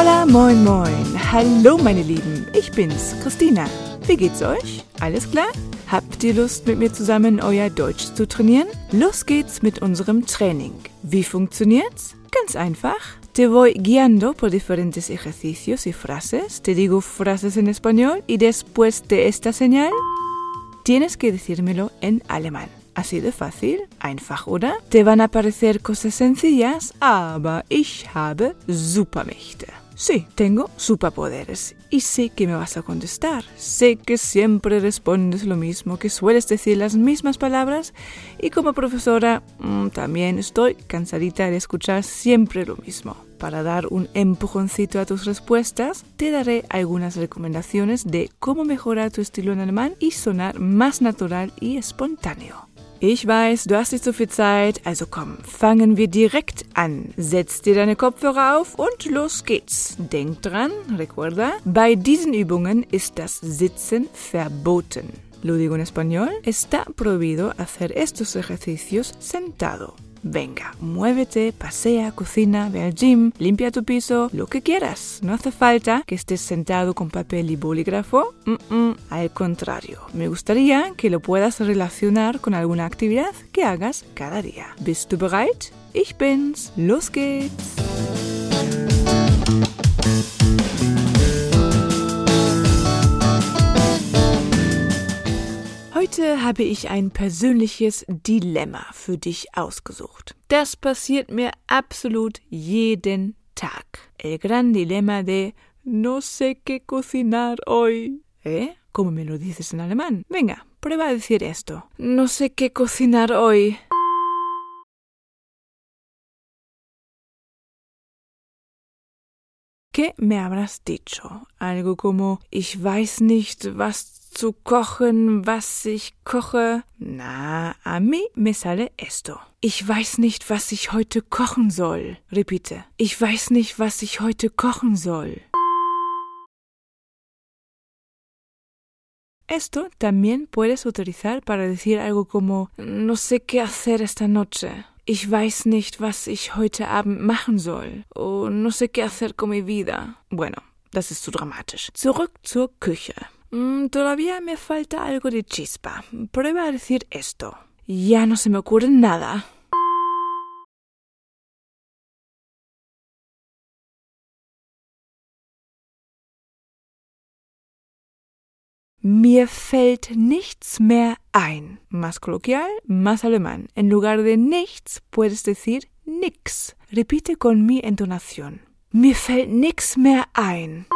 Hola, moin, moin. Hallo, meine Lieben. Ich bin's, Christina. Wie geht's euch? Alles klar? Habt ihr Lust, mit mir zusammen euer Deutsch zu trainieren? Los geht's mit unserem Training. Wie funktioniert's? Ganz einfach. Te voy guiando por diferentes ejercicios y frases. Te digo frases en español y después de esta señal tienes que decírmelo en alemán. Así de fácil, einfach, oder? Te van a parecer cosas sencillas, aber ich habe Supermächte. Sí, tengo superpoderes. Y sé que me vas a contestar. Sé que siempre respondes lo mismo, que sueles decir las mismas palabras. Y como profesora, mmm, también estoy cansadita de escuchar siempre lo mismo. Para dar un empujoncito a tus respuestas, te daré algunas recomendaciones de cómo mejorar tu estilo en alemán y sonar más natural y espontáneo. Ich weiß, du hast nicht so viel Zeit, also komm, fangen wir direkt an. Setz dir deine Kopfhörer auf und los geht's. Denk dran, recuerda, bei diesen Übungen ist das Sitzen verboten. Lo digo en español, está prohibido hacer estos ejercicios sentado. Venga, muévete, pasea, cocina, ve al gym, limpia tu piso, lo que quieras. No hace falta que estés sentado con papel y bolígrafo. Mm -mm, al contrario, me gustaría que lo puedas relacionar con alguna actividad que hagas cada día. ¿Bist du bereit? Ich bin's. Los geht's. Habe ich ein persönliches Dilemma für dich ausgesucht. Das passiert mir absolut jeden Tag. El gran dilema de no sé qué cocinar hoy. ¿Eh? ¿Cómo me lo dices en alemán? Venga, prueba a decir esto. No sé qué cocinar hoy. ¿Qué me habrás dicho? Algo como ich weiß nicht, was zu kochen, was ich koche. Na, a mí me sale esto. Ich weiß nicht, was ich heute kochen soll. Repite. Ich weiß nicht, was ich heute kochen soll. Esto también puedes utilizar para decir algo como no sé qué hacer esta noche. Ich weiß nicht, was ich heute Abend machen soll. Oh, no sé qué hacer con mi vida. Bueno, das ist zu dramatisch. Zurück zur Küche. Mm, todavía me falta algo de chispa. Prueba a decir esto. Ya no se me ocurre nada. Mir fällt nichts mehr ein. Más coloquial, más alemán. En lugar de nichts puedes decir nix. Repite con mi entonación. Mir fällt nix mehr ein.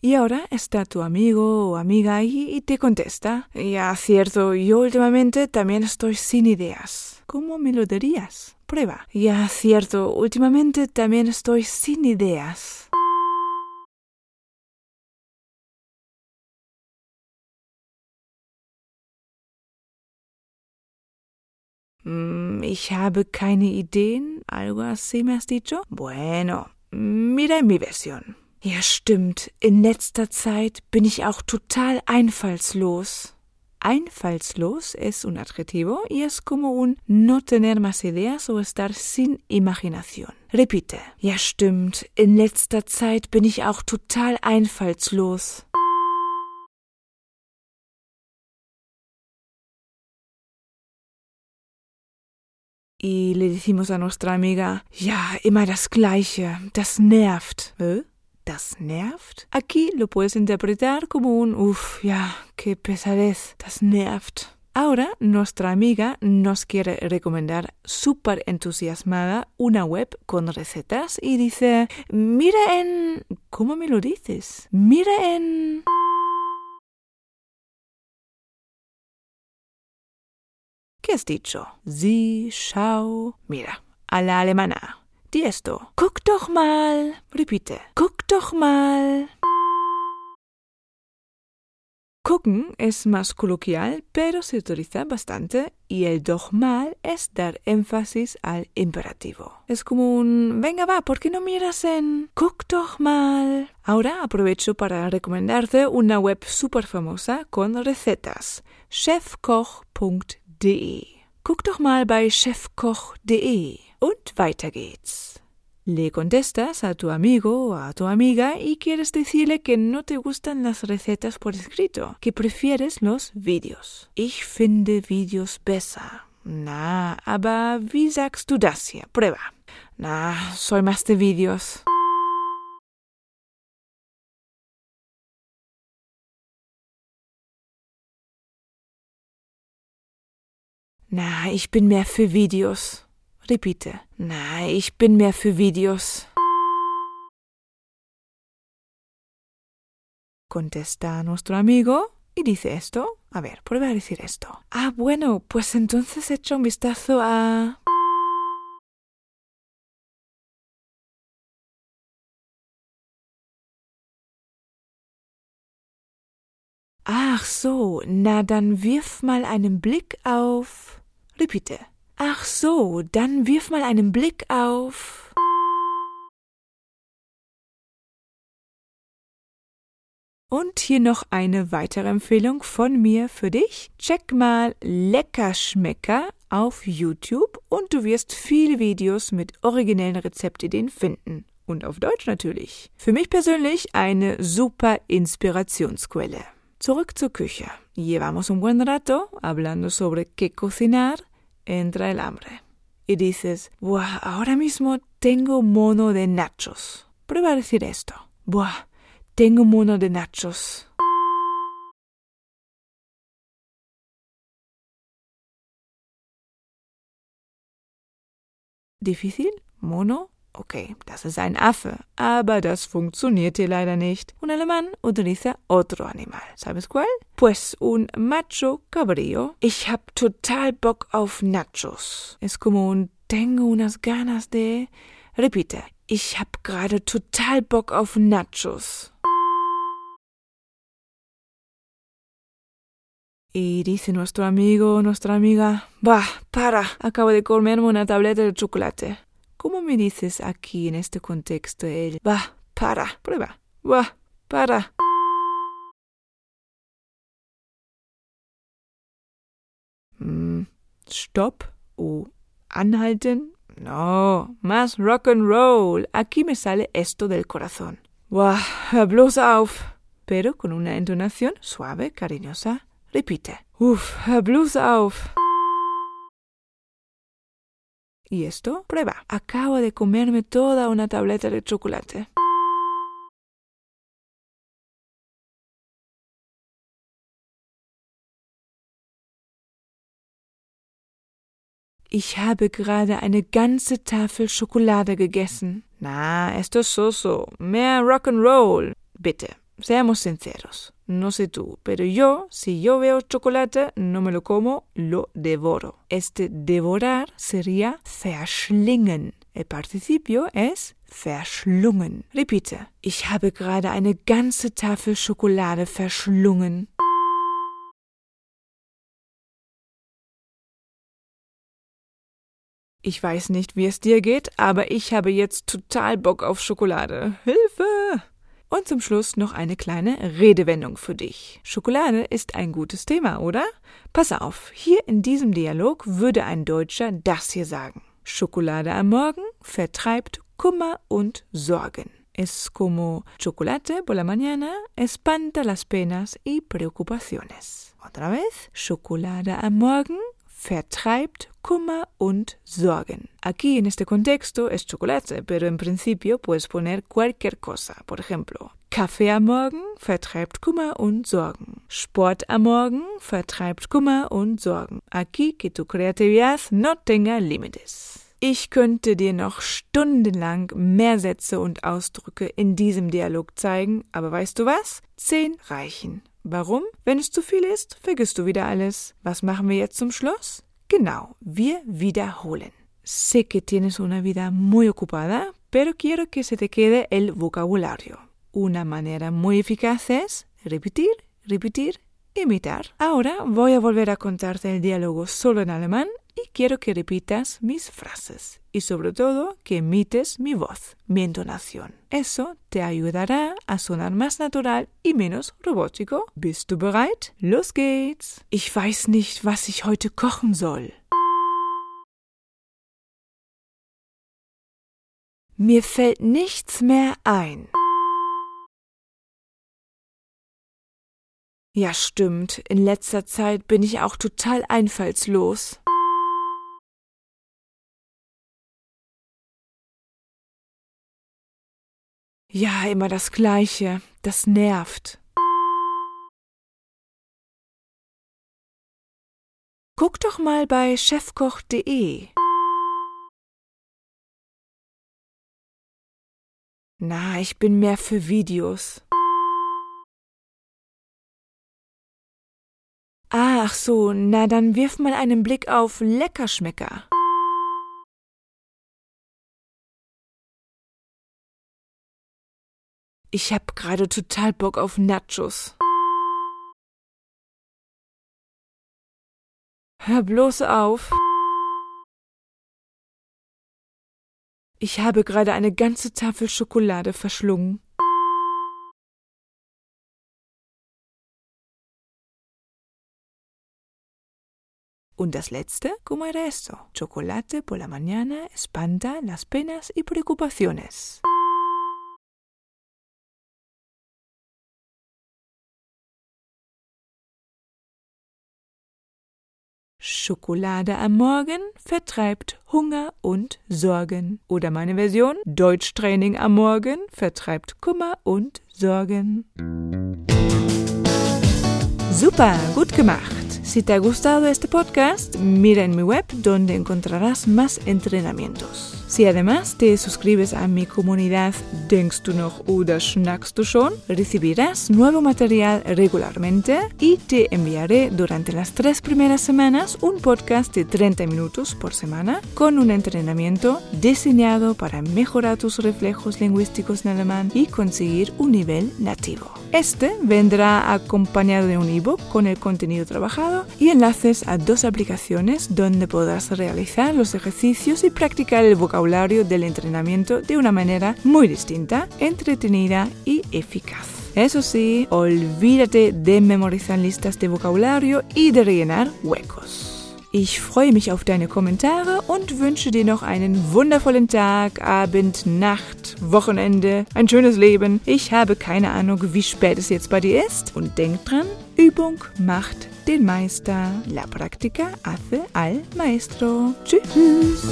Y ahora está tu amigo o amiga ahí y te contesta. Ya, cierto, yo últimamente también estoy sin ideas. ¿Cómo me lo dirías? Prueba. Ya, cierto, últimamente también estoy sin ideas. Ich habe keine Ideen. ¿Algo así me has dicho? Bueno, mira mi versión. Ja, stimmt. In letzter Zeit bin ich auch total einfallslos. Einfallslos es un adjetivo y es como un no tener más ideas o estar sin imaginación. Repite. Ja, stimmt. In letzter Zeit bin ich auch total einfallslos. Y le decimos a nuestra amiga, ja, immer das Gleiche, das nervt. ¿Eh? ¿Das nervt? Aquí lo puedes interpretar como un, uff, ja, qué pesadez, das nervt. Ahora nuestra amiga nos quiere recomendar súper entusiasmada una web con recetas y dice, mira en... ¿Cómo me lo dices? Mira en... ¿Qué has dicho? Sie, schau. Mira, a la alemana. Di esto. Guck doch mal. Repite. Guck doch mal. Gucken es más coloquial, pero se utiliza bastante y el doch mal es dar énfasis al imperativo. Es como un venga va, ¿por qué no miras en guck doch mal? Ahora aprovecho para recomendarte una web súper famosa con recetas, chefkoch.de de. Guck doch mal bei chefkoch.de. Und weiter geht's. Le contestas a tu amigo o a tu amiga y quieres decirle que no te gustan las recetas por escrito, que prefieres los Videos. Ich finde Videos besser. Na, aber wie sagst du das hier? Prueba. Na, soy más de Videos. Na, ich bin mehr für Videos. Repite. Na, ich bin mehr für Videos. Contesta nuestro amigo y dice esto. A ver, prueba a decir esto. Ah, bueno, pues entonces echa un vistazo a... Ach so, na dann wirf mal einen Blick auf. Repite. Ach so, dann wirf mal einen Blick auf. Und hier noch eine weitere Empfehlung von mir für dich. Check mal Leckerschmecker auf YouTube und du wirst viele Videos mit originellen Rezeptideen finden. Und auf Deutsch natürlich. Für mich persönlich eine super Inspirationsquelle. Zurück zur Küche. Llevamos un buen rato hablando sobre qué cocinar. Entra el hambre. Y dices, Buah, ahora mismo tengo mono de nachos. Prueba a decir esto. Buah, tengo mono de nachos. ¿Difícil? ¿Mono? Okay, das ist ein Affe, aber das funktioniert hier leider nicht. Un alemán utiliza otro animal. ¿Sabes cuál? Pues un macho cabrío. Ich hab total Bock auf Nachos. Es como un tengo unas ganas de. Repite. Ich hab gerade total Bock auf Nachos. Y dice nuestro amigo, nuestra amiga, bah, para, acabo de comerme una tableta de chocolate. ¿Cómo me dices aquí en este contexto el va, para, prueba, va, para? Mm, Stopp o anhalten. No, más rock and roll. Aquí me sale esto del corazón. Hör bloß auf. Pero con una entonación suave, cariñosa. Repite. Uf, bloß auf. ¿Y esto? Prueba. Acabo de comerme toda una tableta de chocolate. Ich habe gerade eine ganze Tafel Schokolade gegessen. Na, esto es soso. Mehr Rock'n'Roll. Bitte, seamos sinceros. No sé tú, pero yo, si yo veo chocolate, no me lo como, lo devoro. Este devorar sería verschlingen. El participio es verschlungen. Repite. Ich habe gerade eine ganze Tafel Schokolade verschlungen. Ich weiß nicht, wie es dir geht, aber ich habe jetzt total Bock auf Schokolade. Hilfe! Und zum Schluss noch eine kleine Redewendung für dich. Schokolade ist ein gutes Thema, oder? Pass auf, hier in diesem Dialog würde ein Deutscher das hier sagen. Schokolade am Morgen vertreibt Kummer und Sorgen. Es como chocolate por la mañana espanta las penas y preocupaciones. Otra vez, Schokolade am Morgen vertreibt Kummer und Sorgen. Aquí en este contexto es chocolate, pero en principio puedes poner cualquier cosa. Por ejemplo, Kaffee am Morgen vertreibt Kummer und Sorgen. Sport am Morgen vertreibt Kummer und Sorgen. Aquí que tu creatividad no tenga límites. Ich könnte dir noch stundenlang mehr Sätze und Ausdrücke in diesem Dialog zeigen, aber weißt du was? Zehn reichen. Warum? Wenn es zu viel ist, vergisst du wieder alles. Was machen wir jetzt zum Schluss? Genau, wir wiederholen. Sé que tienes una vida muy ocupada, pero quiero que se te quede el vocabulario. Una manera muy eficaz es repetir, repetir, imitar. Ahora voy a volver a contarte el diálogo solo en alemán y quiero que repitas mis frases y sobre todo que imites mi voz, mi entonación. Eso te ayudará a sonar más natural y menos robótico. Bist du bereit? Los geht's! Ich weiß nicht, was ich heute kochen soll. Mir fällt nichts mehr ein. Ja, stimmt. In letzter Zeit bin ich auch total einfallslos. Ja, immer das Gleiche. Das nervt. Guck doch mal bei chefkoch.de. Na, ich bin mehr für Videos. Ach so, na dann wirf mal einen Blick auf Leckerschmecker. Ich hab gerade total Bock auf Nachos. Hör bloß auf. Ich habe gerade eine ganze Tafel Schokolade verschlungen. Und das letzte, como era esto? Chocolate por la mañana espanta las penas y preocupaciones. Schokolade am Morgen vertreibt Hunger und Sorgen. Oder meine Version, Deutschtraining am Morgen vertreibt Kummer und Sorgen. Super, gut gemacht. Si te ha gustado este podcast, mira en mi web donde encontrarás más entrenamientos. Si además te suscribes a mi comunidad Denkst du noch oder schnackst du schon, recibirás nuevo material regularmente y te enviaré durante las tres primeras semanas un podcast de 30 minutos por semana con un entrenamiento diseñado para mejorar tus reflejos lingüísticos en alemán y conseguir un nivel nativo. Este vendrá acompañado de un ebook con el contenido trabajado y enlaces a dos aplicaciones donde podrás realizar los ejercicios y practicar el vocabulario vocabulario del entrenamiento de una manera muy distinta, entretenida y eficaz. Eso sí, olvídate de memorizar listas de vocabulario y de rellenar huecos. Ich freue mich auf deine Kommentare und wünsche dir noch einen wundervollen Tag, Abend, Nacht, Wochenende, ein schönes Leben. Ich habe keine Ahnung, wie spät es jetzt bei dir ist. Und denk dran, Übung macht den Meister. La práctica hace al maestro. Tschüss.